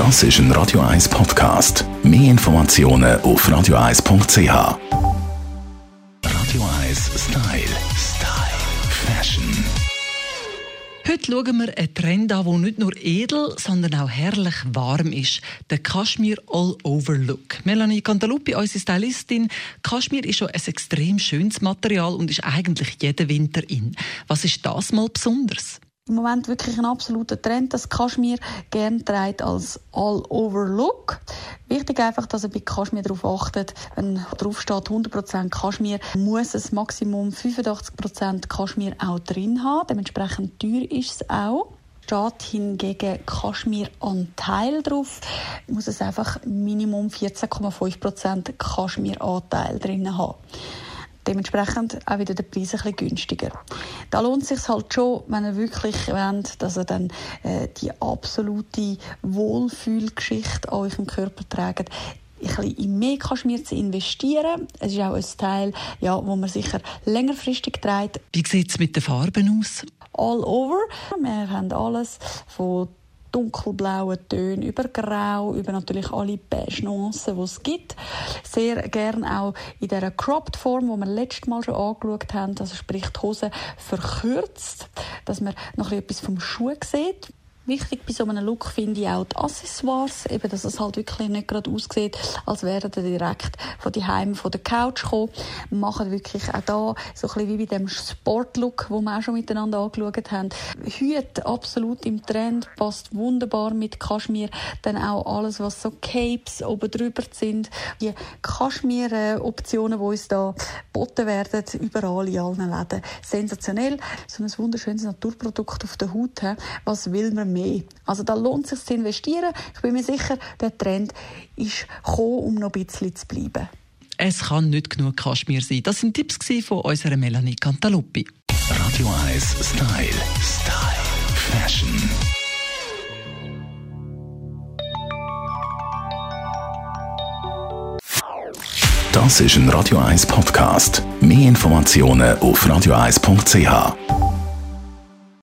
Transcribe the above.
Das ist ein Radio 1 Podcast. Mehr Informationen auf radio1.ch. Radio 1 Style. Style. Fashion. Heute schauen wir einen Trend an, der nicht nur edel, sondern auch herrlich warm ist. Der Kaschmir All-Over Look. Melanie Cantaluppi, unsere Stylistin. Kaschmir ist schon ein extrem schönes Material und ist eigentlich jeden Winter in. Was ist das mal besonders? Im Moment wirklich ein absoluter Trend, dass Kaschmir gerne trägt als All-Over-Look. Wichtig einfach, dass ihr bei Kaschmir darauf achtet, wenn drauf steht 100% Kaschmir, muss es Maximum 85% Kaschmir auch drin haben. Dementsprechend teuer ist es auch steht hingegen Kaschmir-Anteil drauf, muss es einfach Minimum 14,5% Kaschmir-Anteil drin haben. Dementsprechend auch wieder der Preis ein bisschen günstiger. Da lohnt es sich halt schon, wenn ihr wirklich wollt, dass ihr dann äh, die absolute Wohlfühlgeschichte an eurem Körper trägt, ein bisschen in mehr Kaschmir zu investieren. Es ist auch ein Teil, ja, wo man sicher längerfristig trägt. Wie sieht es mit den Farben aus? All over. Wir haben alles von dunkelblauen Tönen, über Grau, über natürlich alle Beige-Nuancen, die es gibt. Sehr gerne auch in dieser cropped Form, die wir letztes Mal schon angeschaut haben, also sprich die Hose verkürzt, dass man noch etwas vom Schuh sieht. Wichtig bei so einem Look finde ich auch die Accessoires, eben, dass es halt wirklich nicht gerade aussieht, als wären sie direkt von die Heim von der Couch gekommen. Wir machen wirklich auch da so ein bisschen wie bei dem Sportlook, wo wir auch schon miteinander angeschaut haben. Hüte absolut im Trend, passt wunderbar mit Kaschmir. Dann auch alles, was so Capes oben drüber sind. Die Kaschmir-Optionen, die uns da geboten werden, überall in allen Läden. Sensationell. So ein wunderschönes Naturprodukt auf der Haut. Was will man mehr. Also da lohnt es sich zu investieren. Ich bin mir sicher, der Trend ist gekommen, um noch ein bisschen zu bleiben. Es kann nicht genug Kaschmir sein. Das sind Tipps von unserer Melanie Cantaluppi. Radio 1 Style. Style. Fashion. Das ist ein Radio 1 Podcast. Mehr Informationen auf radio1.ch.